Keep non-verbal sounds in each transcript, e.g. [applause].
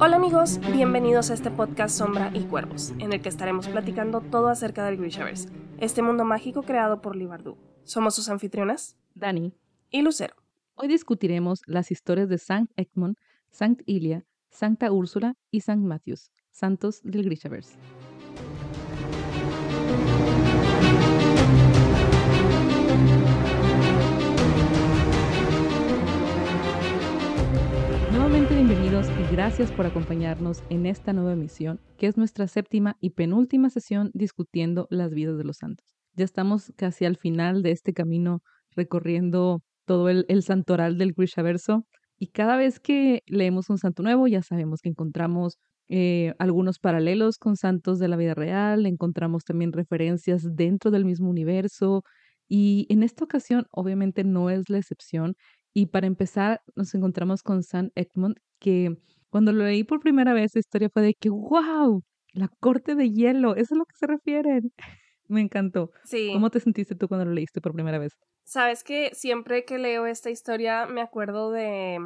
Hola amigos, bienvenidos a este podcast Sombra y Cuervos, en el que estaremos platicando todo acerca del Grishaverse, este mundo mágico creado por Libardu. Somos sus anfitrionas, Dani y Lucero. Hoy discutiremos las historias de Sankt Egmont, Sankt Ilia, Santa Úrsula y Sankt Matthews, santos del Grishaverse. Gracias por acompañarnos en esta nueva emisión, que es nuestra séptima y penúltima sesión discutiendo las vidas de los santos. Ya estamos casi al final de este camino recorriendo todo el, santoral del Grishaverso y cada vez que leemos un santo nuevo ya sabemos que encontramos eh, algunos paralelos con santos de la vida real, encontramos también referencias dentro del mismo universo y en esta ocasión obviamente no es la excepción y para empezar, nos encontramos con San Egmont, que cuando lo leí por primera vez, la historia fue de que, wow, la corte de hielo, eso es a lo que se refieren. [laughs] Me encantó. Sí. ¿Cómo te sentiste tú cuando lo leíste por primera vez? Sabes que siempre que leo esta historia me acuerdo de,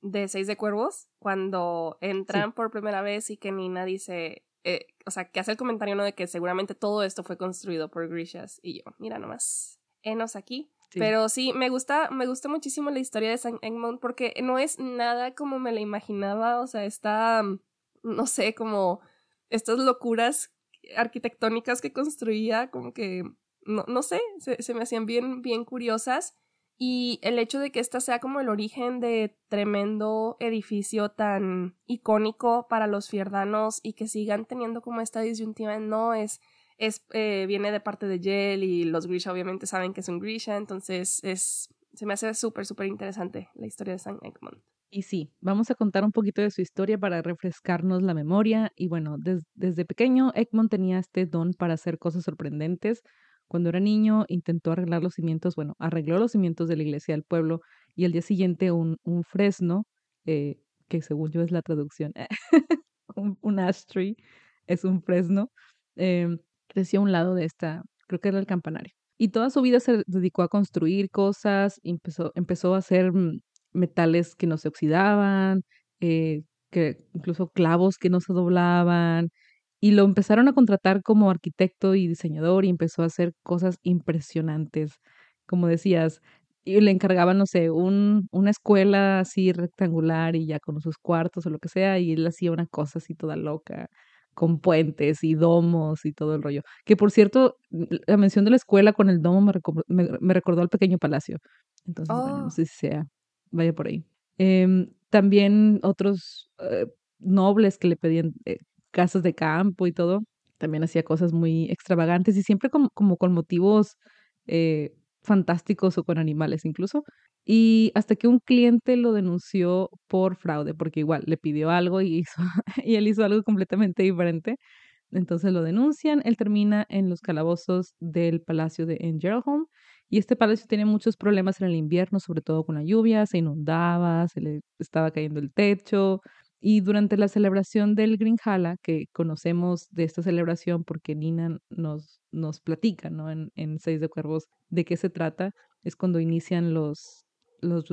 de Seis de Cuervos, cuando entran por primera vez y que Nina dice, eh, o sea, que hace el comentario ¿no? de que seguramente todo esto fue construido por Grishas. Y yo, mira nomás, enos aquí. Pero sí, me gusta, me gusta muchísimo la historia de San Egmont porque no es nada como me la imaginaba, o sea, está, no sé, como estas locuras arquitectónicas que construía, como que, no, no sé, se, se me hacían bien, bien curiosas. Y el hecho de que esta sea como el origen de tremendo edificio tan icónico para los fierdanos y que sigan teniendo como esta disyuntiva, no es es, eh, viene de parte de Yel y los Grisha obviamente saben que es un Grisha, entonces es, se me hace súper, súper interesante la historia de San Egmont. Y sí, vamos a contar un poquito de su historia para refrescarnos la memoria. Y bueno, desde pequeño Egmont tenía este don para hacer cosas sorprendentes. Cuando era niño intentó arreglar los cimientos, bueno, arregló los cimientos de la iglesia del pueblo y al día siguiente un, un fresno, eh, que según yo es la traducción, [laughs] un, un, ash tree, es un fresno, eh, creció a un lado de esta, creo que era el campanario. Y toda su vida se dedicó a construir cosas, empezó, empezó a hacer mm, metales que no se oxidaban, eh, que incluso clavos que no se doblaban, y lo empezaron a contratar como arquitecto y diseñador y empezó a hacer cosas impresionantes, como decías, y le encargaban, no sé, un, una escuela así rectangular y ya con sus cuartos o lo que sea, y él hacía una cosa así toda loca con puentes y domos y todo el rollo. Que por cierto, la mención de la escuela con el domo me, recordó al pequeño palacio. Entonces, bueno, no oh. sé si sea, vaya por ahí. Em, también otros eh, nobles que le pedían eh, casas de campo y todo, también hacía cosas muy extravagantes y siempre como, como con motivos eh, fantásticos o con animales incluso. Y hasta que un cliente lo denunció por fraude, porque igual le pidió algo [laughs] y, él hizo algo completamente diferente. Entonces lo denuncian, él termina en los calabozos del palacio de Engerholm y este palacio tiene muchos problemas en el invierno, sobre todo con la lluvia, se inundaba, se le estaba cayendo el techo, y durante la celebración del Grinjala, que conocemos de esta celebración porque Nina nos, nos platica ¿no? en, en Seis de Cuervos de qué se trata, es cuando inician los, los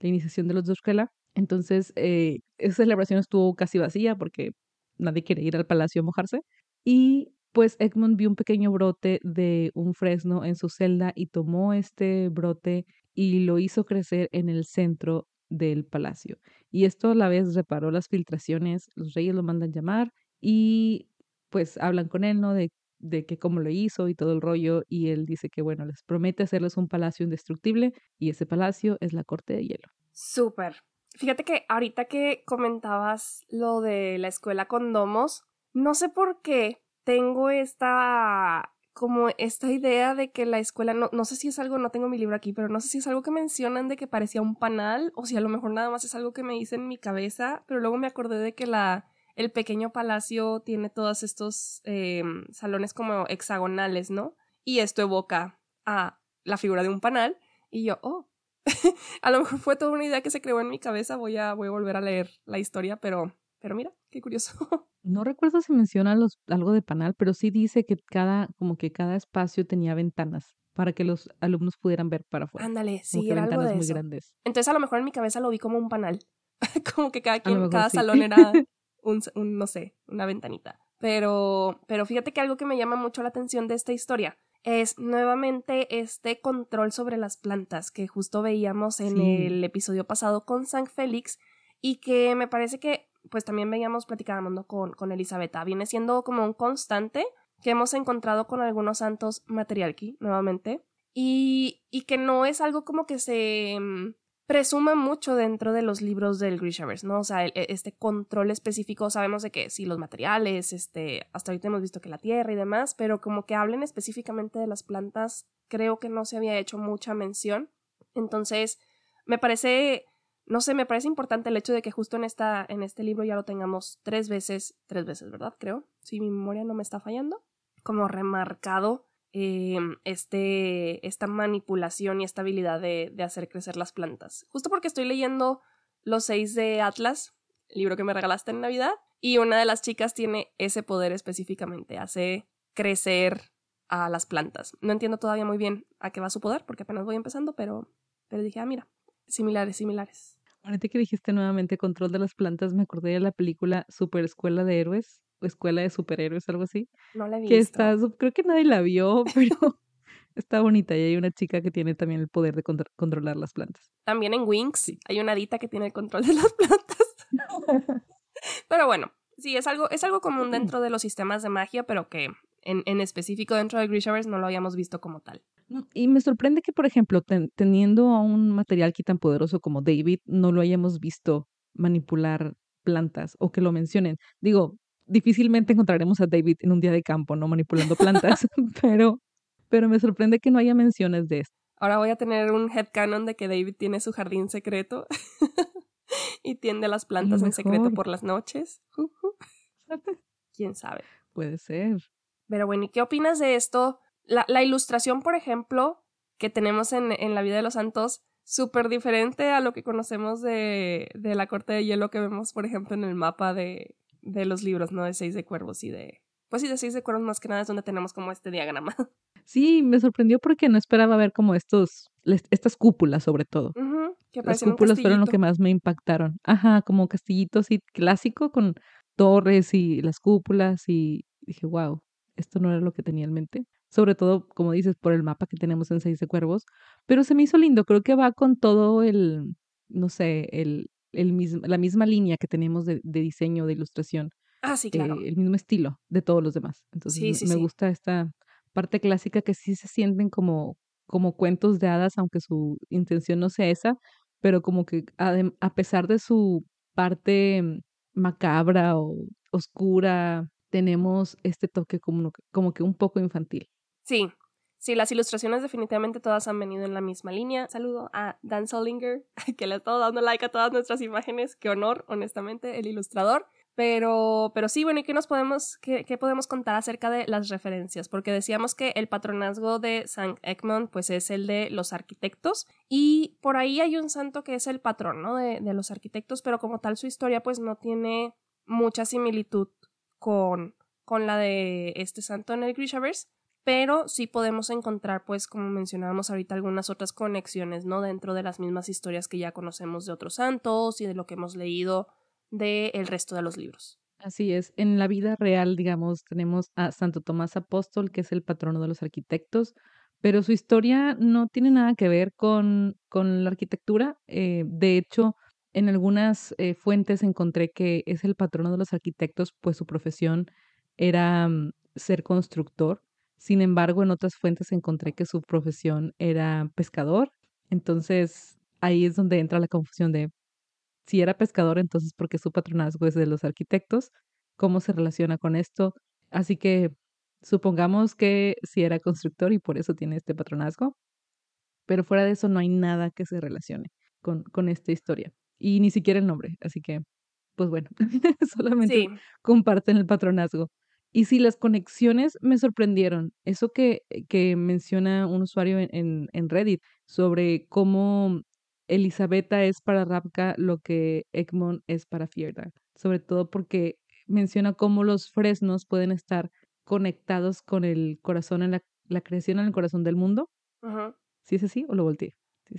la iniciación de los Yuskela. Entonces, eh, esa celebración estuvo casi vacía porque nadie quiere ir al palacio a mojarse. Y pues Egmont vio un pequeño brote de un fresno en su celda y tomó este brote y lo hizo crecer en el centro del palacio. Y esto a la vez reparó las filtraciones, los reyes lo mandan llamar y pues hablan con él, ¿no? De, de que cómo lo hizo y todo el rollo y él dice que bueno, les promete hacerles un palacio indestructible y ese palacio es la corte de hielo. Súper. Fíjate que ahorita que comentabas lo de la escuela con domos, no sé por qué tengo esta como esta idea de que la escuela, no, no sé si es algo, no tengo mi libro aquí, pero no sé si es algo que mencionan de que parecía un panal o si a lo mejor nada más es algo que me hice en mi cabeza, pero luego me acordé de que la, el pequeño palacio tiene todos estos em, salones como hexagonales, ¿no? Y esto evoca a la figura de un panal y yo, oh, [laughs] a lo mejor fue toda una idea que se creó en mi cabeza, voy a, voy a volver a leer la historia, pero, pero mira, qué curioso. [laughs] No recuerdo si menciona los, algo de panal, pero sí dice que cada, como que cada espacio tenía ventanas para que los alumnos pudieran ver para afuera. Ándale, sí, que era algo ventanas de muy eso. grandes. Entonces a lo mejor en mi cabeza lo vi como un panal. [laughs] como que cada quien, mejor cada sí. salón era un, un, no sé, una ventanita. Pero, pero fíjate que algo que me llama mucho la atención de esta historia es nuevamente este control sobre las plantas que justo veíamos en Sí. el episodio pasado con San Félix y que me parece que pues también veíamos platicábamos ¿no? con, con Elisabetta. Viene siendo como un constante que hemos encontrado con algunos santos materialki nuevamente y, y que no es algo como que se presuma mucho dentro de los libros del Grishaverse, ¿no? O sea, el- este control específico, sabemos de que sí, los materiales, este, hasta ahorita hemos visto que la tierra y demás, pero como que hablen específicamente de las plantas, creo que no se había hecho mucha mención. Entonces, me parece, no sé, me parece importante el hecho de que justo en, esta, en este libro ya lo tengamos tres veces, tres veces, ¿verdad? Creo, si mi memoria no me está fallando, como remarcado eh, este, esta manipulación y esta habilidad de, hacer crecer las plantas. Justo porque estoy leyendo Los seis de Atlas, libro que me regalaste en Navidad, y una de las chicas tiene ese poder específicamente, hace crecer a las plantas. No entiendo todavía muy bien a qué va su poder, porque apenas voy empezando, pero, pero dije, ah, mira, similares, similares. Ahorita que dijiste nuevamente control de las plantas, me acordé de la película Super Escuela de Héroes, Escuela de Superhéroes, algo así. No la he Que está, creo que nadie la vio, [laughs] pero está bonita y hay una chica que tiene también el poder de contro- controlar las plantas. También en Wings Sí. hay una hadita que tiene el control de las plantas. [laughs] [laughs] Pero bueno, sí, es algo, es algo común dentro de los sistemas de magia, pero que en, en específico dentro de Grishaverse no lo habíamos visto como tal. No, Y me sorprende que, por ejemplo, ten- teniendo a un material que tan poderoso como David, no lo hayamos visto manipular plantas o que lo mencionen. Digo, difícilmente encontraremos a David en un día de campo, ¿no? Manipulando plantas, [laughs] [laughs] pero, pero me sorprende que no haya menciones de esto. Ahora voy a tener un headcanon de que David tiene su jardín secreto [laughs] y tiende las plantas en secreto por las noches. ¿Quién sabe? Puede ser. Pero bueno, ¿y qué opinas de esto? La, la ilustración, por ejemplo, que tenemos en, en la vida de los santos, súper diferente a lo que conocemos de, de la corte de hielo que vemos, por ejemplo, en el mapa de, de los libros, ¿no? De seis de cuervos y de... Pues sí, de seis de cuervos más que nada es donde tenemos como este diagrama. [laughs] Sí, me sorprendió porque no esperaba ver como estos, les- estas cúpulas sobre todo. Ujú, que Las cúpulas fueron lo que más me impactaron. Ajá, como castillito así clásico con torres y las cúpulas y dije, wow, esto no era lo que tenía en mente. Sobre todo, como dices, por el mapa que tenemos en Seis de Cuervos. Pero se me hizo lindo, creo que va con todo el, no sé, el, el mismo, la misma línea que tenemos de, de diseño, de ilustración, Ah, sí, claro. eh, el mismo estilo de todos los demás. Entonces Sí, me- sí, me sí. gusta esta parte clásica que sí se sienten como, como cuentos de hadas, aunque su intención no sea esa, pero como que adem- a pesar de su parte macabra o oscura, tenemos este toque como, como que un poco infantil. Sí, sí, las ilustraciones definitivamente todas han venido en la misma línea. Saludo a Dan Solinger, [laughs] que le ha estado dando like a todas nuestras imágenes. Qué honor, honestamente, el ilustrador. Pero, pero sí, bueno, ¿y qué nos podemos, qué, podemos contar acerca de las referencias? Porque decíamos que el patronazgo de San Egmont, pues es el de los arquitectos, y por ahí hay un santo que es el patrón, ¿no? De, de los arquitectos, pero como tal su historia, pues no tiene mucha similitud con, con la de este santo en el Grishaverse pero sí podemos encontrar, pues, como mencionábamos ahorita, algunas otras conexiones, ¿no? Dentro de las mismas historias que ya conocemos de otros santos y de lo que hemos leído del resto de los libros. Así es, en la vida real, digamos, tenemos a Santo Tomás Apóstol, que es el patrono de los arquitectos, pero su historia no tiene nada que ver con, con la arquitectura. eh, de hecho, en algunas eh, fuentes encontré que es el patrono de los arquitectos, pues su profesión era mm, ser constructor. Sin embargo, en otras fuentes encontré que su profesión era pescador. Entonces, ahí es donde entra la confusión de si era pescador, entonces ¿por qué su patronazgo es de los arquitectos? ¿Cómo se relaciona con esto? Así que supongamos que si era constructor y por eso tiene este patronazgo, pero fuera de eso no hay nada que se relacione con, con esta historia. Y ni siquiera el nombre, así que, pues bueno, [laughs] solamente Sí, comparten el patronazgo. Y sí, las conexiones me sorprendieron. Eso que, que menciona un usuario en, en, en Reddit sobre cómo Elisabetta es para Rapka lo que Egmont es para Fierda. Sobre todo porque menciona cómo los fresnos pueden estar conectados con el corazón en la, la creación en el corazón del mundo. ¿Sí es así o lo volteé?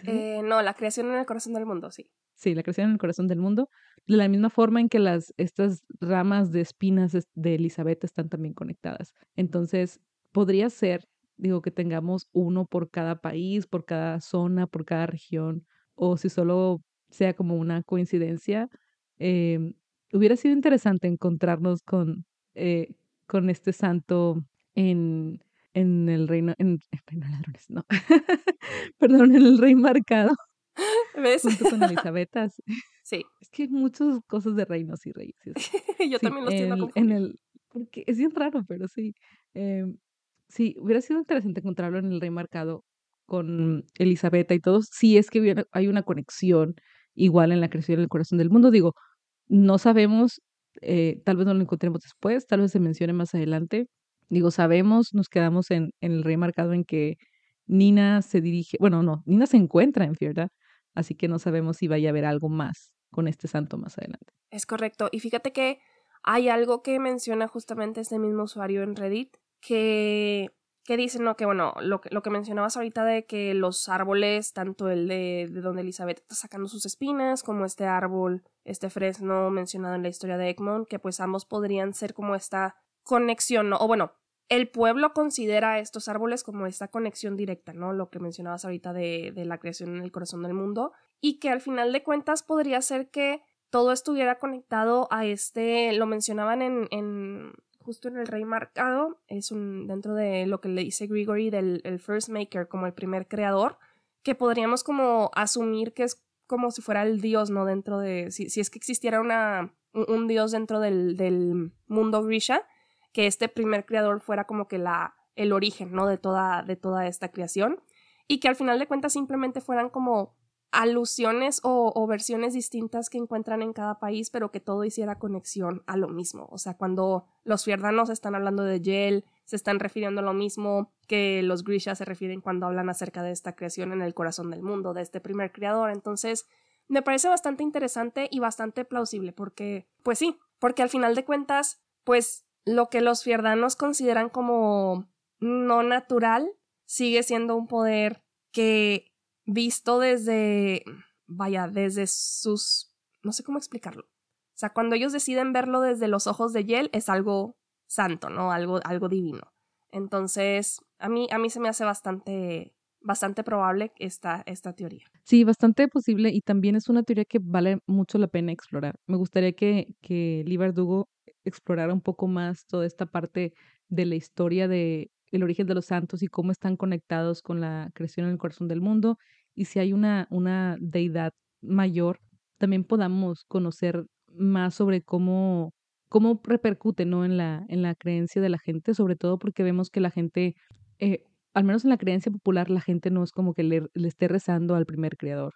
eh, no, la creación en el corazón del mundo, sí. Sí, la creación en el corazón del mundo. De la misma forma en que las, estas ramas de espinas de Elizabeth están también conectadas. Entonces, podría ser, digo, que tengamos uno por cada país, por cada zona, por cada región, o si solo sea como una coincidencia. Eh, hubiera sido interesante encontrarnos con, eh, con este santo en, en el reino, en, reino de ladrones, no, [laughs] perdón, en el rey marcado. ¿Ves? Junto con [laughs] Elizabeth. Sí. Es que hay muchas cosas de reinos y reyes. [laughs] Yo también los en, en el Porque es bien raro, pero sí. Eh, sí, hubiera sido interesante encontrarlo en el rey marcado con Elizabeth y todos. Sí, es que hay una conexión igual en la creación del corazón del mundo. Digo, no sabemos, eh, tal vez no lo encontremos después, tal vez se mencione más adelante. Digo, sabemos, nos quedamos en, en el rey marcado en que Nina se dirige, bueno, no, Nina se encuentra en Fierda, así que no sabemos si vaya a haber algo más con este santo más adelante. Es correcto. Y fíjate que hay algo que menciona justamente este mismo usuario en Reddit, que que dicen, no, que bueno, lo que, lo que mencionabas ahorita de que los árboles, tanto el de, de donde Elizabeth está sacando sus espinas, como este árbol, este fresno mencionado en la historia de Egmont, que pues ambos podrían ser como esta conexión, ¿no? O bueno, el pueblo considera estos árboles como esta conexión directa, ¿no? Lo que mencionabas ahorita de, la creación en el corazón del mundo, y que al final de cuentas podría ser que todo estuviera conectado a este, lo mencionaban en, justo en el rey marcado, es un, dentro de lo que le dice Gregory del el first maker, como el primer creador, que podríamos como asumir que es como si fuera el dios, ¿no? Dentro de, si, si es que existiera una, un, dios dentro del, del, mundo Grisha, que este primer creador fuera como que la, el origen, ¿no? De toda, de toda esta creación, y que al final de cuentas simplemente fueran como alusiones o, versiones distintas que encuentran en cada país, pero que todo hiciera conexión a lo mismo. O sea, cuando los fierdanos están hablando de Yel, se están refiriendo a lo mismo que los Grisha se refieren cuando hablan acerca de esta creación en el corazón del mundo, de este primer creador. Entonces, me parece bastante interesante y bastante plausible, porque, pues sí, porque al final de cuentas, pues lo que los fierdanos consideran como no natural sigue siendo un poder que visto desde, vaya, desde sus, no sé cómo explicarlo. O sea, cuando ellos deciden verlo desde los ojos de Yel es algo santo, ¿no? Algo, algo divino. Entonces, a mí, a mí se me hace bastante, bastante probable esta, esta teoría. Sí, bastante posible y también es una teoría que vale mucho la pena explorar. Me gustaría que, que explorara un poco más toda esta parte de la historia de el origen de los santos y cómo están conectados con la creación en el corazón del mundo y si hay una, una deidad mayor, también podamos conocer más sobre cómo, cómo repercute ¿no? en, la, en la creencia de la gente, sobre todo porque vemos que la gente, eh, al menos en la creencia popular, la gente no es como que le, le esté rezando al primer creador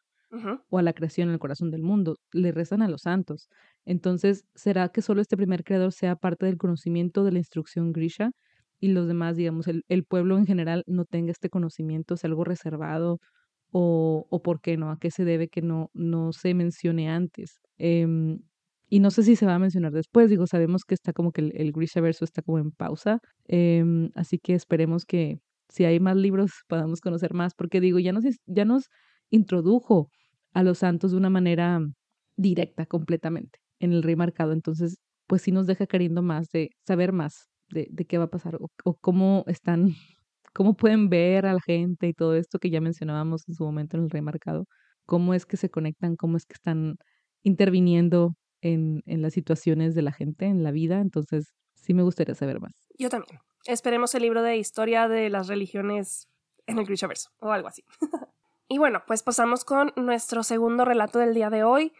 o a la creación en el corazón del mundo, le rezan a los santos. Entonces, ¿será que solo este primer creador sea parte del conocimiento de la instrucción Grisha? y los demás, digamos, el, el pueblo en general no tenga este conocimiento, es algo reservado o, o por qué no, a qué se debe que no, no se mencione antes. Em, y no sé si se va a mencionar después, digo, sabemos que está como que el, el Grisha verso está como en pausa, em, así que esperemos que si hay más libros [laughs] podamos conocer más, porque digo, ya nos, ya nos introdujo a los santos de una manera directa completamente en el rey marcado, entonces pues sí nos deja queriendo más de saber más de, qué va a pasar o, cómo están, cómo pueden ver a la gente y todo esto que ya mencionábamos en su momento en el remarcado, cómo es que se conectan, cómo es que están interviniendo en, en las situaciones de la gente, en la vida. Entonces, sí me gustaría saber más. Yo también. Esperemos el libro de historia de las religiones en el Grishaverso o algo así. [laughs] y bueno, pues pasamos con nuestro segundo relato del día de hoy,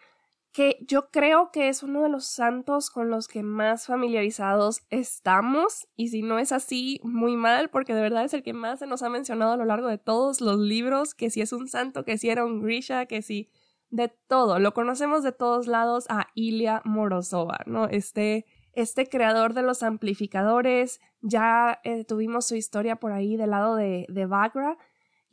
que yo creo que es uno de los santos con los que más familiarizados estamos, y si no es así, muy mal, porque de verdad es el que más se nos ha mencionado a lo largo de todos los libros, que si es un santo, que si era un Grisha, que si de todo, lo conocemos de todos lados a Ilya Morozova, ¿no? Este, este creador de los amplificadores, ya eh, tuvimos su historia por ahí del lado de, de Bagra,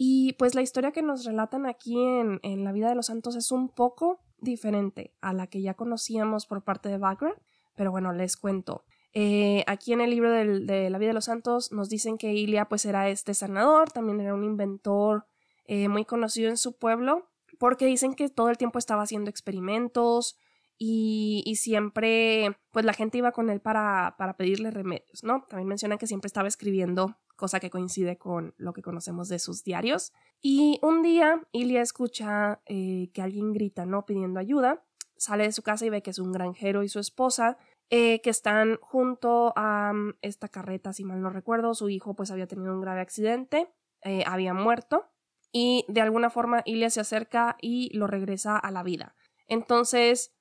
y pues la historia que nos relatan aquí en, en la vida de los santos es un poco diferente a la que ya conocíamos por parte de Bagra, pero bueno, les cuento. Eh, aquí en el libro de la vida de los santos nos dicen que Ilia pues era este sanador, también era un inventor eh, muy conocido en su pueblo, porque dicen que todo el tiempo estaba haciendo experimentos y, siempre pues la gente iba con él para, para pedirle remedios, ¿no? También mencionan que siempre estaba escribiendo cosa que coincide con lo que conocemos de sus diarios. Y un día Ilia escucha eh, que alguien grita, ¿no? Pidiendo ayuda. Sale de su casa y ve que es un granjero y su esposa eh, que están junto a mm, esta carreta, si mal no recuerdo. Su hijo pues había tenido un grave accidente, eh, había muerto y de alguna forma Ilia se acerca y lo regresa a la vida. Entonces,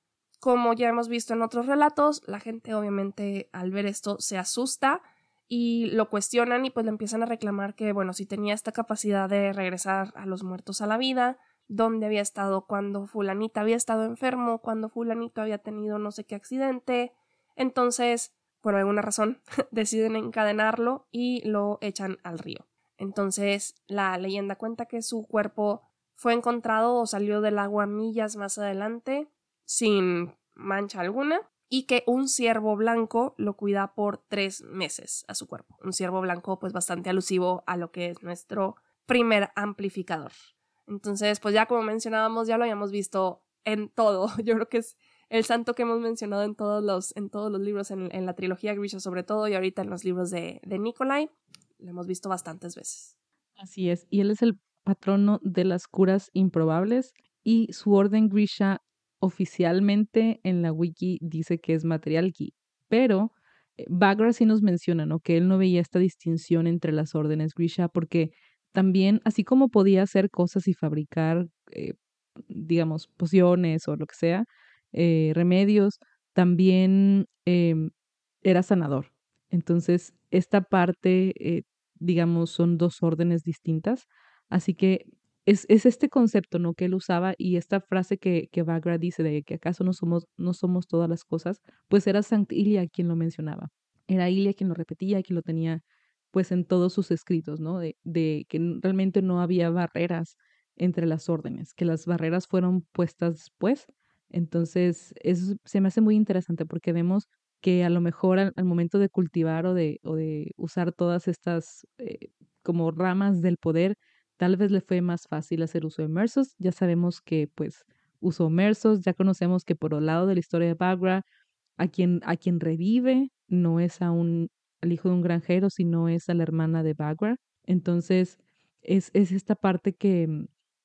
como ya hemos visto en otros relatos, la gente obviamente al ver esto se asusta y lo cuestionan y pues le empiezan a reclamar que, bueno, si tenía esta capacidad de regresar a los muertos a la vida, dónde había estado cuando fulanita había estado enfermo, cuando fulanito había tenido no sé qué accidente. Entonces, por alguna razón, [laughs] deciden encadenarlo y lo echan al río. Entonces, la leyenda cuenta que su cuerpo fue encontrado o salió del agua millas más adelante sin mancha alguna y que un ciervo blanco lo cuida por tres meses a su cuerpo. Un ciervo blanco pues bastante alusivo a lo que es nuestro primer amplificador. Entonces, pues ya como mencionábamos, ya lo habíamos visto en todo. [laughs] Yo creo que es el santo que hemos mencionado en todos los, en todos los libros, en, la trilogía Grisha sobre todo, y ahorita en los libros de, de Nikolai. Lo hemos visto bastantes veces. Así es, y él es el patrono de las curas improbables y su orden Grisha oficialmente en la wiki dice que es material ki, pero eh, Bagra sí nos menciona, ¿no? Que él no veía esta distinción entre las órdenes Grisha porque también, así como podía hacer cosas y fabricar, eh, digamos, pociones o lo que sea, eh, remedios, también em, era sanador. Entonces, esta parte digamos, son dos órdenes distintas. Así que es, es, este concepto, ¿no? Que él usaba y esta frase que, que Bagra dice de que acaso no somos, no somos todas las cosas, pues era Sankt Ilia quien lo mencionaba. Era Ilia quien lo repetía, quien lo tenía pues en todos sus escritos, ¿no? De, de que realmente no había barreras entre las órdenes, que las barreras fueron puestas después. Entonces, eso se me hace muy interesante porque vemos que a lo mejor al, momento de cultivar o de, o de usar todas estas eh, como ramas del poder, tal vez le fue más fácil hacer uso de Mersos. Ya sabemos que pues usó Mersos, ya conocemos que por el lado de la historia de Bagra, a quien, a quien revive no es a un, al hijo de un granjero, sino es a la hermana de Bagra. Entonces, es, es esta parte que,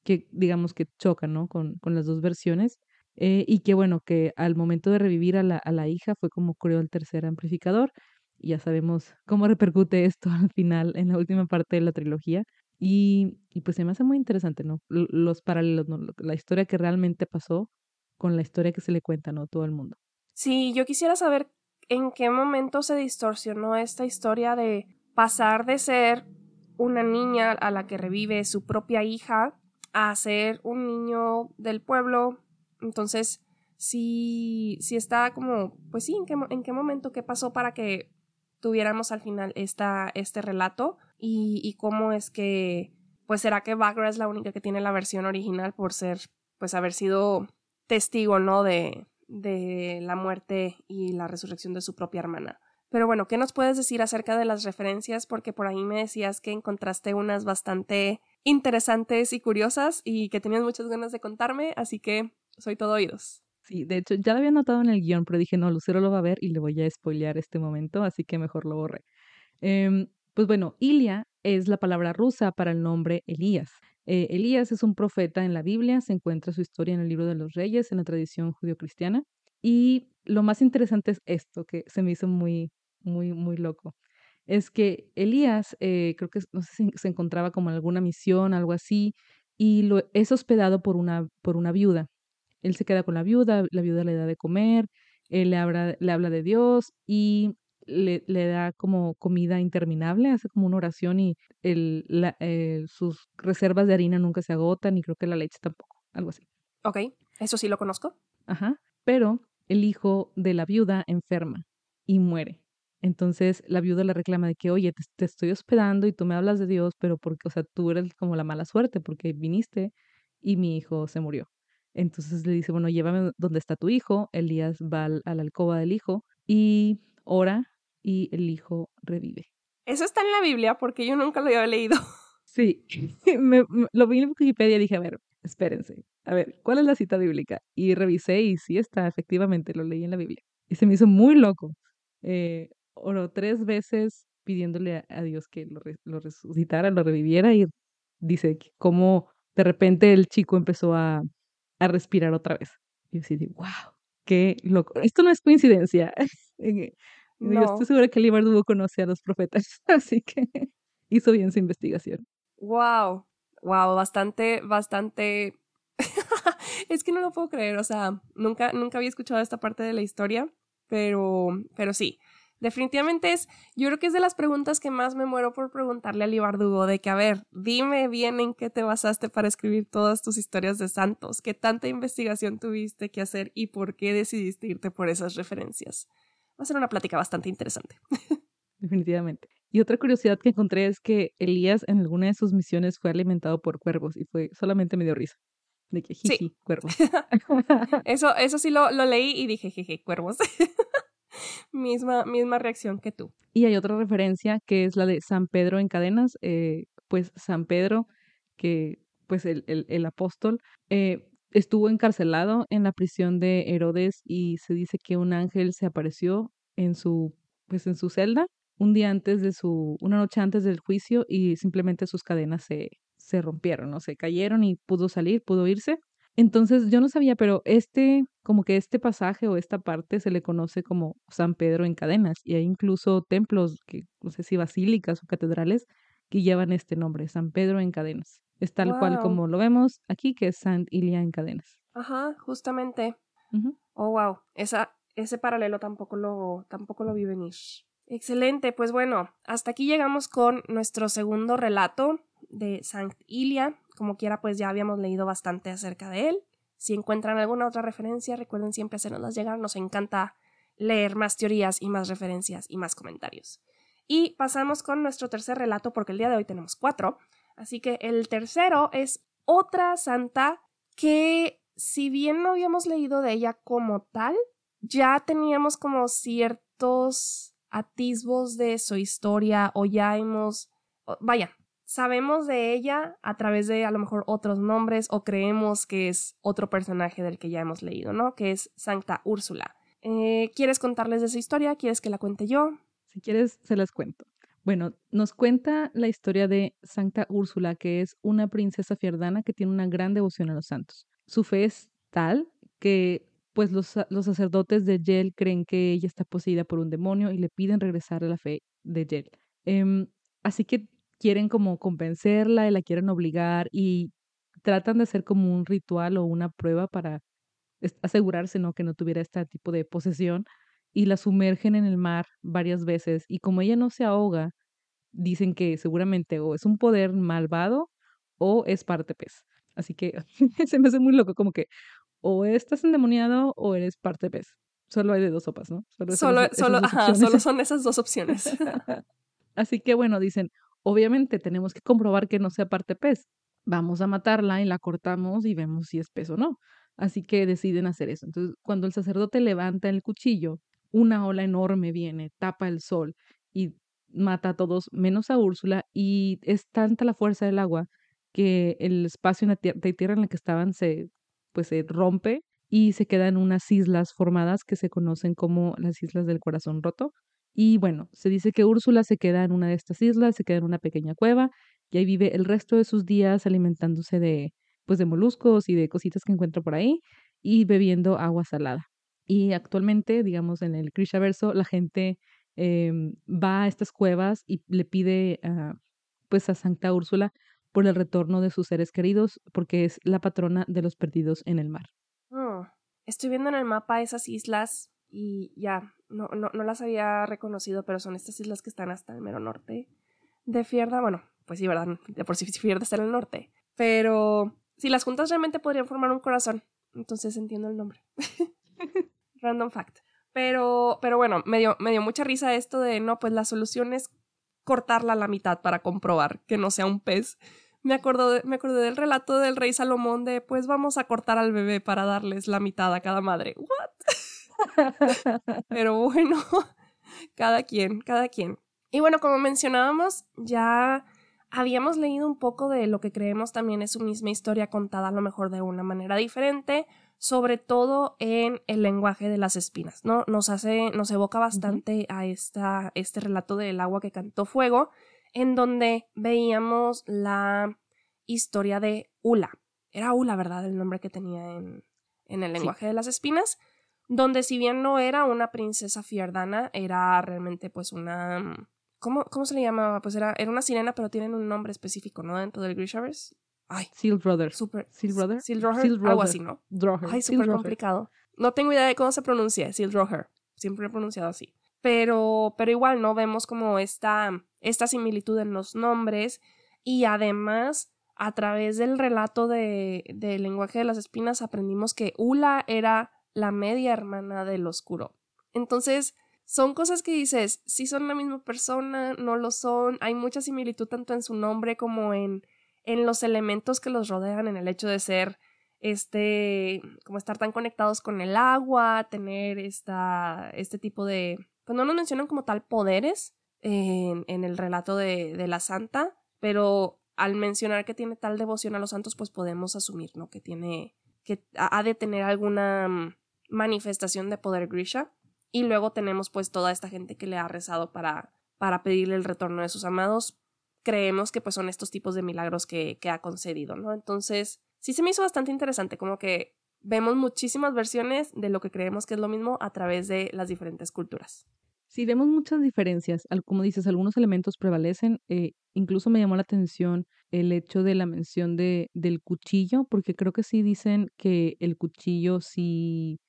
que digamos que choca, ¿no? Con, con las dos versiones. Eh, y que bueno, que al momento de revivir a la, a la hija fue como creó el tercer amplificador. Y ya sabemos cómo [laughs] repercute esto al final, en la última parte de la trilogía. Y, y pues se me hace muy interesante, ¿no? Los paralelos, ¿no? La historia que realmente pasó con la historia que se le cuenta, ¿no? Todo el mundo. Sí, yo quisiera saber en qué momento se distorsionó esta historia de pasar de ser una niña a la que revive su propia hija a ser un niño del pueblo entonces, sí, sí está como, pues sí, ¿en qué, en qué momento, qué pasó para que tuviéramos al final esta, este relato y, y cómo es que, pues será que Bagra es la única que tiene la versión original por ser, pues haber sido testigo, ¿no? De, de la muerte y la resurrección de su propia hermana. Pero bueno, ¿qué nos puedes decir acerca de las referencias? Porque por ahí me decías que encontraste unas bastante interesantes y curiosas y que tenías muchas ganas de contarme, así que soy todo oídos. Sí, de hecho, ya lo había notado en el guion, pero dije, no, Lucero lo va a ver y le voy a spoilear este momento, así que mejor lo borré. Em, pues bueno, Ilia es la palabra rusa para el nombre Elías. Eh, Elías es un profeta en la Biblia, se encuentra su historia en el libro de los reyes, en la tradición judio-cristiana. Y lo más interesante es esto, que se me hizo muy, muy, muy loco. Es que Elías, eh, creo que no sé si se encontraba como en alguna misión, algo así, y lo, es hospedado por una, por una viuda. Él se queda con la viuda, la viuda le da de comer, él le habla, le habla de Dios y le, le, da como comida interminable, hace como una oración y el, la, eh, sus reservas de harina nunca se agotan y creo que la leche tampoco, algo así. Ok, eso sí lo conozco. Ajá, pero el hijo de la viuda enferma y muere. Entonces la viuda le reclama de que, oye, te, te, estoy hospedando y tú me hablas de Dios, pero porque, o sea, tú eres como la mala suerte porque viniste y mi hijo se murió. Entonces le dice, bueno, llévame donde está tu hijo. Elías va a la alcoba del hijo y ora y el hijo revive. Eso está en la Biblia porque yo nunca lo había leído. [laughs] Sí, [laughs] me, lo vi en Wikipedia y dije, a ver, espérense, a ver, ¿cuál es la cita bíblica? Y revisé y sí está, efectivamente, lo leí en la Biblia. Y se me hizo muy loco. Eh, oró tres veces pidiéndole a, Dios que lo, lo, resucitara, lo reviviera y dice cómo de repente el chico empezó a, a respirar otra vez. Y yo así de, wow, qué loco. Esto no es coincidencia. [laughs] Yo estoy segura que Libardugo conoce a los profetas, [laughs] así que hizo bien su investigación. Wow, wow, bastante, bastante. [laughs] es que no lo puedo creer, o sea, nunca, nunca había escuchado esta parte de la historia, pero, pero sí, definitivamente es, yo creo que es de las preguntas que más me muero por preguntarle a Libardugo, de que, a ver, dime bien en qué te basaste para escribir todas tus historias de santos, qué tanta investigación tuviste que hacer y por qué decidiste irte por esas referencias. Va a ser una plática bastante interesante. Definitivamente. Y otra curiosidad que encontré es que Elías en alguna de sus misiones fue alimentado por cuervos y fue solamente me dio risa. De que jiji, cuervos. [laughs] eso, eso sí lo, lo leí y dije, jeje, cuervos. [laughs] misma, misma reacción que tú. Y hay otra referencia que es la de San Pedro en cadenas. Eh, pues San Pedro, que pues el, el, el apóstol, eh, estuvo encarcelado en la prisión de Herodes y se dice que un ángel se apareció en su, pues en su celda un día antes de su, una noche antes del juicio y simplemente sus cadenas se, se rompieron, ¿no? Se cayeron y pudo salir, pudo irse. Entonces yo no sabía, pero este, como que este pasaje o esta parte se le conoce como San Pedro en cadenas y hay incluso templos, que no sé si basílicas o catedrales, que llevan este nombre, San Pedro en cadenas. Es tal cual como lo vemos aquí, que es San Ilia en cadenas. Ajá, justamente. Oh, wow. Esa, ese paralelo tampoco lo, tampoco lo vi venir. Excelente, pues bueno, hasta aquí llegamos con nuestro segundo relato de Sankt Ilia. Como quiera, pues ya habíamos leído bastante acerca de él. Si encuentran alguna otra referencia, recuerden siempre hacernoslas llegar. Nos encanta leer más teorías y más referencias y más comentarios. Y pasamos con nuestro tercer relato, porque el día de hoy tenemos cuatro. Así que el tercero es otra santa que, si bien no habíamos leído de ella como tal, ya teníamos como ciertos atisbos de su historia o ya hemos, vaya, sabemos de ella a través de a lo mejor otros nombres o creemos que es otro personaje del que ya hemos leído, ¿no? Que es Santa Úrsula. Eh, ¿Quieres contarles de esa historia? ¿Quieres que la cuente yo? Si quieres, se las cuento. Bueno, nos cuenta la historia de Santa Úrsula, que es una princesa fierdana que tiene una gran devoción a los santos. Su fe es tal que pues los, los, sacerdotes de Yel creen que ella está poseída por un demonio y le piden regresar a la fe de Yel. Em, así que quieren como convencerla y la quieren obligar y tratan de hacer como un ritual o una prueba para asegurarse ¿no? que no tuviera este tipo de posesión y la sumergen en el mar varias veces y como ella no se ahoga, dicen que seguramente o es un poder malvado o es parte pez. Así que [laughs] se me hace muy loco, como que o estás endemoniado o eres parte pez. Solo hay de dos sopas, ¿no? Solo, solo, solo [laughs] son esas dos opciones. [laughs] Así que bueno, dicen, obviamente tenemos que comprobar que no sea parte pez. Vamos a matarla y la cortamos y vemos si es pez o no. Así que deciden hacer eso. Entonces, cuando el sacerdote levanta el cuchillo, una ola enorme viene, tapa el sol y mata a todos menos a Úrsula y es tanta la fuerza del agua que el espacio de tierra en la que estaban se pues se rompe y se quedan unas islas formadas que se conocen como las Islas del Corazón Roto. Y bueno, se dice que Úrsula se queda en una de estas islas, se queda en una pequeña cueva y ahí vive el resto de sus días alimentándose de pues de moluscos y de cositas que encuentra por ahí y bebiendo agua salada. Y actualmente, digamos, en el Verso, la gente em, va a estas cuevas y le pide pues a Santa Úrsula por el retorno de sus seres queridos, porque es la patrona de los perdidos en el mar. Oh, estoy viendo en el mapa esas islas y ya, no, no, no las había reconocido, pero son estas islas que están hasta el mero norte de Fierda. Bueno, pues sí, ¿verdad? De por sí Fierda está en el norte. Pero si las juntas realmente podrían formar un corazón, entonces entiendo el nombre. [laughs] Random fact. Pero, pero bueno, me dio, me dio mucha risa esto de, no, pues la solución es cortarla a la mitad para comprobar que no sea un pez me, acuerdo me acordé del relato del rey Salomón de, pues vamos a cortar al bebé para darles la mitad a cada madre. ¿What? [laughs] Pero bueno, cada quien, cada quien. Y bueno, como mencionábamos, ya habíamos leído un poco de lo que creemos también es su misma historia contada a lo mejor de una manera diferente, sobre todo en el lenguaje de las espinas, ¿no? Nos hace, nos evoca bastante a esta, este relato del agua que cantó fuego, en donde veíamos la historia de Ula. Era Ula, ¿verdad? El nombre que tenía en, en el lenguaje de las espinas, donde si bien no era una princesa fiardana, era realmente pues una... ¿Cómo, cómo se le llamaba? Pues era, era una sirena, pero tienen un nombre específico, ¿no? Dentro del Grishaverse. Ay. Seal Brother. Super. Seal Brother. Seal Algo así, ¿no? Ay, súper complicado. No tengo idea de cómo se pronuncia. Seal Roger. Siempre he pronunciado así. Pero, pero igual, ¿no? Vemos como esta, esta similitud en los nombres. Y además, a través del relato de, del lenguaje de las espinas, aprendimos que Ula era la media hermana del oscuro. Entonces, son cosas que dices, si son la misma persona, no lo son. Hay mucha similitud tanto en su nombre como en en los elementos que los rodean, en el hecho de ser, este, como estar tan conectados con el agua, tener esta, este tipo de, pues no nos mencionan como tal poderes en, el relato de, de, la santa, pero al mencionar que tiene tal devoción a los santos, pues podemos asumir, ¿no? Que tiene, que ha de tener alguna mm, manifestación de poder Grisha. Y luego tenemos pues toda esta gente que le ha rezado para, para pedirle el retorno de sus amados, creemos que pues son estos tipos de milagros que, que ha concedido, ¿no? Entonces, sí se me hizo bastante interesante, como que vemos muchísimas versiones de lo que creemos que es lo mismo a través de las diferentes culturas. Sí, vemos muchas diferencias. Como dices, algunos elementos prevalecen. Eh, incluso me llamó la atención el hecho de la mención de, del cuchillo, porque creo que sí dicen que el cuchillo sí,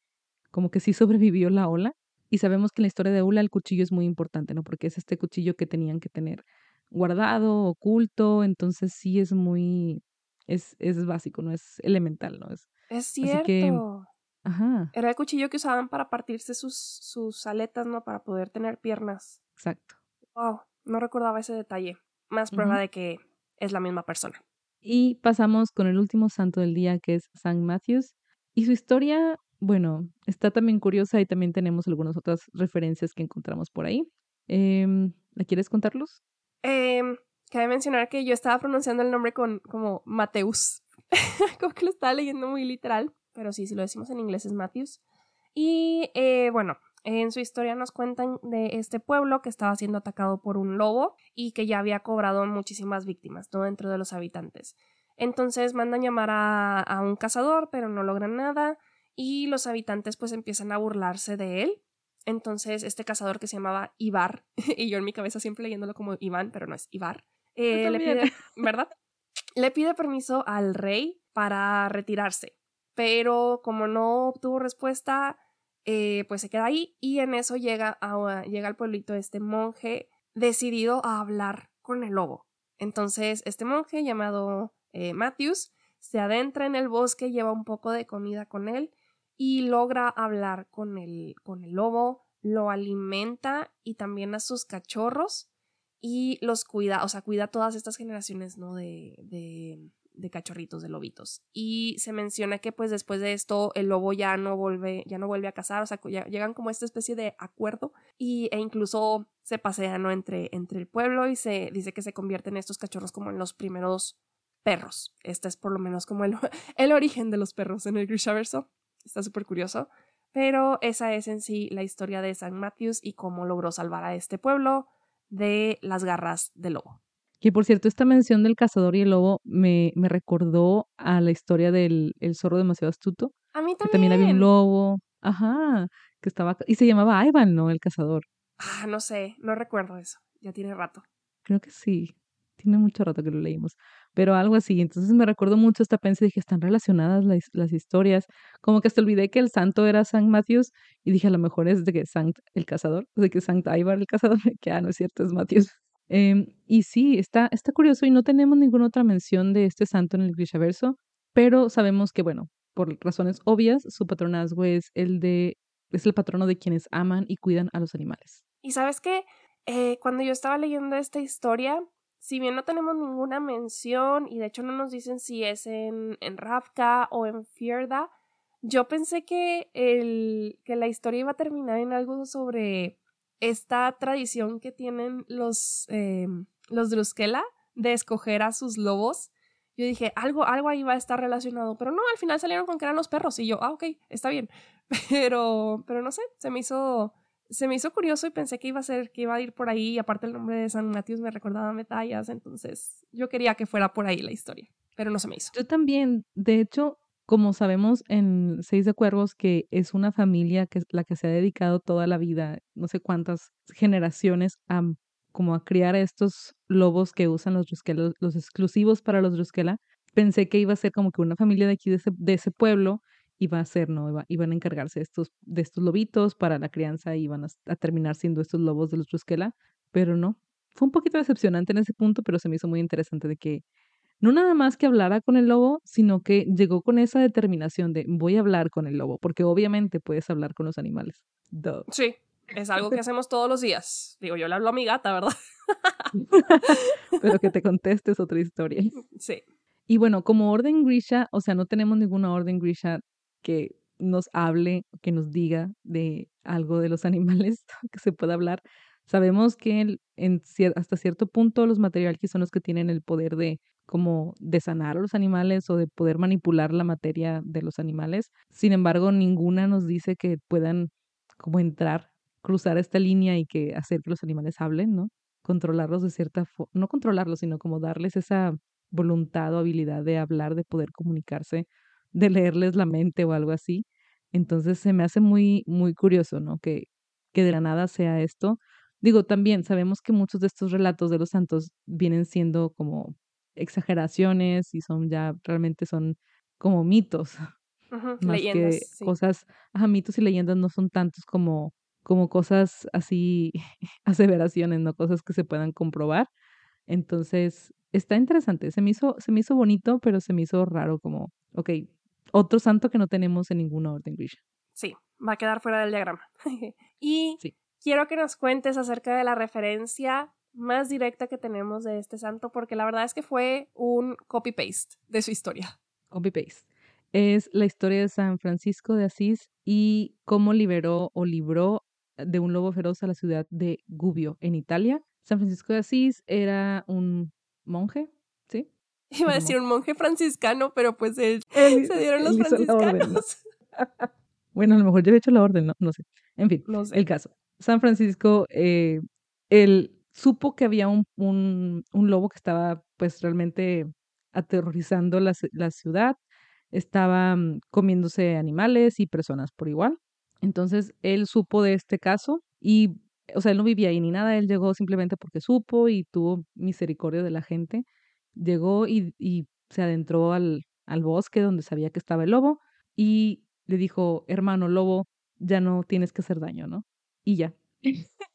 como que sí [laughs] sobrevivió la ola. Y sabemos que en la historia de Ula el cuchillo es muy importante, ¿no? Porque es este cuchillo que tenían que tener guardado, oculto, entonces sí es muy, es, es básico, no es elemental, ¿no? Es, es cierto. ajá. Era el cuchillo que usaban para partirse sus, sus aletas, ¿no? Para poder tener piernas. Exacto. Wow, no recordaba ese detalle. Más prueba de que es la misma persona. Y pasamos con el último santo del día, que es San Matthews. Y su historia, bueno, está también curiosa y también tenemos algunas otras referencias que encontramos por ahí. Eh, ¿La quieres contarlos? Eh, cabe mencionar que yo estaba pronunciando el nombre con como Mateus. [laughs] como que lo estaba leyendo muy literal. Pero sí, si lo decimos en inglés es Matthews. Y eh, bueno, en su historia nos cuentan de este pueblo que estaba siendo atacado por un lobo y que ya había cobrado muchísimas víctimas, ¿no? Dentro de los habitantes. Entonces mandan llamar a, a un cazador, pero no logran nada. Y los habitantes pues empiezan a burlarse de él entonces, este cazador que se llamaba Ibar, [laughs] y yo en mi cabeza siempre leyéndolo como Iván, pero no es Ibar, eh, le pide, ¿verdad? Le pide permiso al rey para retirarse, pero como no obtuvo respuesta, eh, pues se queda ahí y en eso llega, a, llega al pueblito este monje decidido a hablar con el lobo. Entonces, este monje llamado eh, Matthews se adentra en el bosque, lleva un poco de comida con él y logra hablar con el, con el lobo, lo alimenta y también a sus cachorros y los cuida, o sea, cuida a todas estas generaciones, ¿no? De, de, cachorritos, de lobitos. Y se menciona que pues después de esto el lobo ya no vuelve, ya no vuelve a cazar, o sea, llegan como esta especie de acuerdo y, e incluso se pasean, ¿no? Entre, entre el pueblo y se dice que se convierten estos cachorros como en los primeros perros. Este es por lo menos como el, [laughs] el origen de los perros en el Grishaverso está súper curioso. Pero esa es en sí la historia de San Matthews y cómo logró salvar a este pueblo de las garras del lobo. Que por cierto, esta mención del cazador y el lobo me, me recordó a la historia del el zorro demasiado astuto. A mí también. Que también había un lobo. Ajá. Que estaba. Y se llamaba Ivan, ¿no? El cazador. Ah, no sé. No recuerdo eso. Ya tiene rato. Creo que sí. Tiene mucho rato que lo leímos pero algo así. Entonces me recuerdo mucho esta pensa y dije, están relacionadas las, las, historias. Como que hasta olvidé que el santo era San Matthews y dije, a lo mejor es de que Sankt el cazador, de que Sankt Ivar el cazador, [laughs] que ah, no es cierto, es Matthews. Em, y sí, está, está curioso y no tenemos ninguna otra mención de este santo en el Grishaverso, pero sabemos que, bueno, por razones obvias, su patronazgo es el de es el patrono de quienes aman y cuidan a los animales. Y sabes que eh, cuando yo estaba leyendo esta historia, si bien no tenemos ninguna mención y de hecho no nos dicen si es en, en Ravka o en Fierda, yo pensé que, el, que la historia iba a terminar en algo sobre esta tradición que tienen los, eh, los Druskela de escoger a sus lobos. Yo dije, algo, algo ahí va a estar relacionado, pero no, al final salieron con que eran los perros y yo, ah, ok, está bien. [laughs] Pero, pero no sé, se me hizo, se me hizo curioso y pensé que iba a ser, que iba a ir por ahí. Y aparte el nombre de San Matius me recordaba metallas, entonces yo quería que fuera por ahí la historia, pero no se me hizo. Yo también, de hecho, como sabemos en Seis de Cuervos, que es una familia que es la que se ha dedicado toda la vida, no sé cuántas generaciones, a como a criar a estos lobos que usan los los exclusivos para los Ruskela, pensé que iba a ser como que una familia de aquí de ese, de ese pueblo iba a ser, ¿no? iban a encargarse de estos, de estos lobitos para la crianza y iban a, terminar siendo estos lobos de los Ruskela, pero no. Fue un poquito decepcionante en ese punto, pero se me hizo muy interesante de que no nada más que hablara con el lobo, sino que llegó con esa determinación de voy a hablar con el lobo, porque obviamente puedes hablar con los animales. Sí, es algo que hacemos todos los días. Digo, yo le hablo a mi gata, ¿verdad? [laughs] Pero que te contestes otra historia. Sí. Y bueno, como orden Grisha, o sea, no tenemos ninguna orden Grisha que nos hable, que nos diga de algo de los [laughs] animales que se pueda hablar. Sabemos que hasta cierto punto los materiales son los que tienen el poder de como de sanar a los animales o de poder manipular la materia de los animales. Sin embargo, ninguna nos dice que puedan como entrar, cruzar esta línea y que hacer que los animales hablen, ¿no? Controlarlos de cierta forma, no controlarlos, sino como darles esa voluntad o habilidad de hablar, de poder comunicarse, de leerles la mente o algo así. Entonces se me hace muy, muy curioso, ¿no? Que, que de la nada sea esto. Digo, también sabemos que muchos de estos relatos de los santos vienen siendo como exageraciones y son ya realmente son como mitos, [laughs] más que cosas, ajá, mitos y leyendas no son tantos como, como cosas así, [laughs] aseveraciones, no cosas que se puedan comprobar. Entonces, está interesante, se me hizo, se me hizo bonito, pero se me hizo raro como, ok, otro santo que no tenemos en ninguna orden Grisha. Sí, va a quedar fuera del diagrama. [laughs] y quiero que nos cuentes acerca de la referencia más directa que tenemos de este santo, porque la verdad es que fue un copy-paste de su historia. Copy-paste. Es la historia de San Francisco de Asís y cómo liberó o libró de un lobo feroz a la ciudad de Gubbio, en Italia. San Francisco de Asís era un monje, ¿sí? [laughs] Iba a decir un monje franciscano, pero pues él, [laughs] se dieron los franciscanos. [laughs] bueno, a lo mejor yo he hecho la orden, no, no sé. En fin, el caso. San Francisco, eh, él supo que había un, un, un, lobo que estaba pues realmente aterrorizando la, la ciudad, estaba mm, comiéndose animales y personas por igual. Entonces él supo de este caso y, o sea, él no vivía ahí ni nada, él llegó simplemente porque supo y tuvo misericordia de la gente. Llegó y, y se adentró al, al bosque donde sabía que estaba el lobo y le dijo, hermano lobo, ya no tienes que hacer daño, ¿no? Y ya. [laughs] [laughs]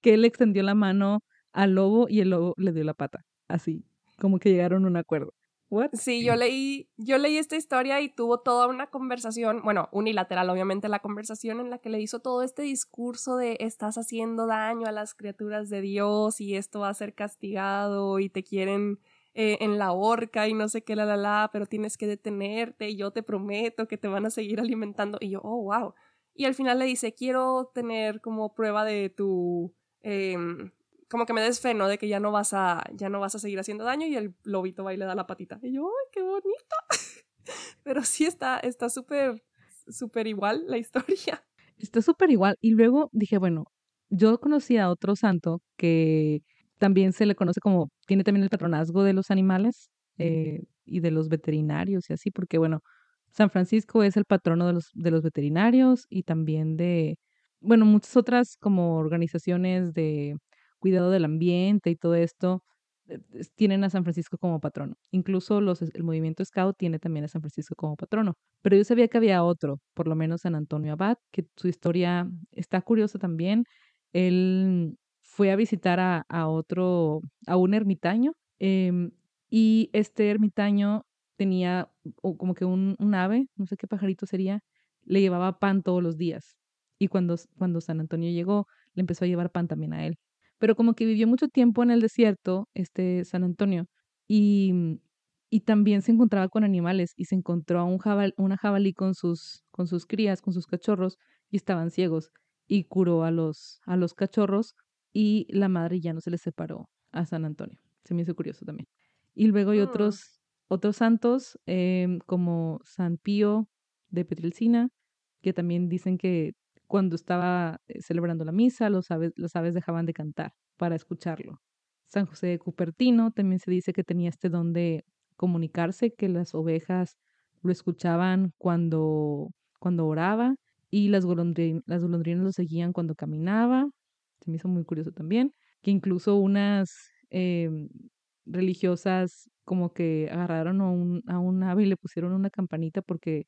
que él extendió la mano al lobo y el lobo le dio la pata, así, como que llegaron a un acuerdo. What? Sí, yo leí, yo leí esta historia y tuvo toda una conversación, bueno, unilateral, obviamente, la conversación en la que le hizo todo este discurso de estás haciendo daño a las criaturas de Dios y esto va a ser castigado y te quieren eh, en la horca y no sé qué, la, la, la, pero tienes que detenerte y yo te prometo que te van a seguir alimentando. Y yo, oh, wow. Y al final le dice, quiero tener como prueba de tu... Em, como que me des fe, ¿no? De que ya no vas a, ya no vas a seguir haciendo daño y el lobito va y le da la patita. Y yo, ¡ay, qué bonito! [laughs] Pero sí está, está súper, súper igual la historia. Está súper igual. Y luego dije, bueno, yo conocí a otro santo que también se le conoce como, tiene también el patronazgo de los animales eh, y de los veterinarios y así, porque bueno, San Francisco es el patrono de los, de los veterinarios y también de, bueno, muchas otras como organizaciones de cuidado del ambiente y todo esto, eh, tienen a San Francisco como patrono. Incluso los, el movimiento Scout tiene también a San Francisco como patrono. Pero yo sabía que había otro, por lo menos San Antonio Abad, que su historia está curiosa también. Él fue a visitar a, otro, a un ermitaño, em, y este ermitaño tenía como que un, un, ave, no sé qué pajarito sería, le llevaba pan todos los días. Y cuando, cuando San Antonio llegó, le empezó a llevar pan también a él pero como que vivió mucho tiempo en el desierto, este San Antonio, y, y también se encontraba con animales y se encontró a un jabal, una jabalí con sus, con sus crías, con sus cachorros, y estaban ciegos. y curó a los, a los cachorros y la madre ya no se le separó a San Antonio. Se me hizo curioso también. Y luego hay Mm. otros, otros santos em, como San Pío de Petrilcina, que también dicen que cuando estaba eh, celebrando la misa, los aves, las aves dejaban de cantar para escucharlo. San José de Cupertino también se dice que tenía este don de comunicarse, que las ovejas lo escuchaban cuando, cuando oraba y las, golondrin- las golondrinas lo seguían cuando caminaba. Se me hizo muy curioso también, que incluso unas em, religiosas como que agarraron a un, a un ave y le pusieron una campanita porque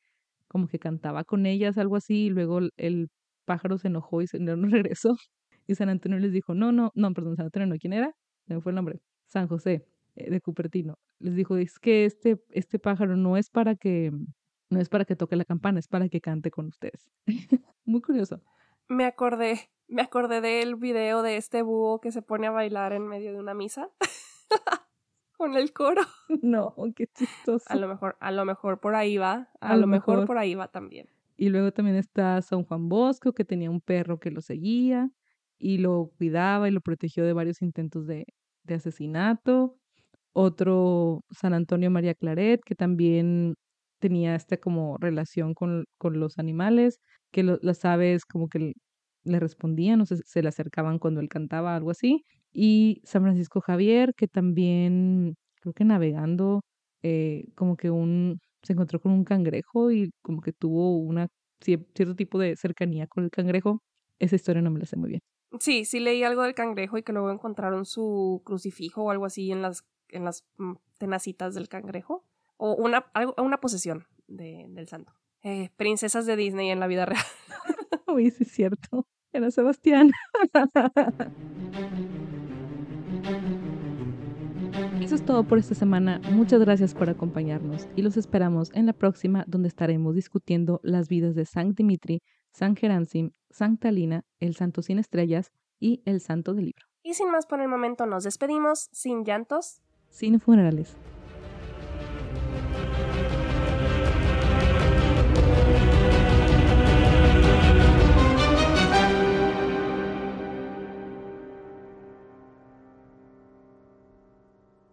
como que cantaba con ellas, algo así, y luego el, pájaro se enojó y se no regresó. [laughs] Y San Antonio les dijo, no, no, no, perdón, San Antonio no, ¿quién era? Se me fue el nombre. San José eh, de Cupertino. Les dijo, es que este, este pájaro no es para que, no es para que toque la campana, es para que cante con ustedes. [laughs] Muy curioso. Me acordé, me acordé del video de este búho que se pone a bailar en medio de una misa [laughs] con el coro. [laughs] No, qué chistoso. A lo mejor, a lo mejor por ahí va, a, A lo lo mejor. mejor. por ahí va también. Y luego también está San Juan Bosco, que tenía un perro que lo seguía y lo cuidaba y lo protegió de varios intentos de, de asesinato. Otro San Antonio María Claret, que también tenía esta como relación con, con los animales, que lo- las aves como que le- respondían o se, se le acercaban cuando él cantaba, algo así. Y San Francisco Javier, que también creo que navegando, eh, como que un, se encontró con un cangrejo y como que tuvo una cier- cierto tipo de cercanía con el cangrejo. Esa historia no me la sé muy bien. Sí, sí leí algo del cangrejo y que luego encontraron su crucifijo o algo así en las, en las mm, tenacitas del cangrejo. O una, algo, una posesión de- del santo. Eh, princesas de Disney en la vida real. [laughs] Uy, sí es cierto. Era Sebastián. [laughs] Eso es todo por esta semana. Muchas gracias por acompañarnos y los esperamos en la próxima donde estaremos discutiendo las vidas de San Dimitri, San Geransim, Santa Lina, el Santo sin estrellas y el Santo del Libro. Y sin más por el momento nos despedimos, sin llantos, Sin funerales.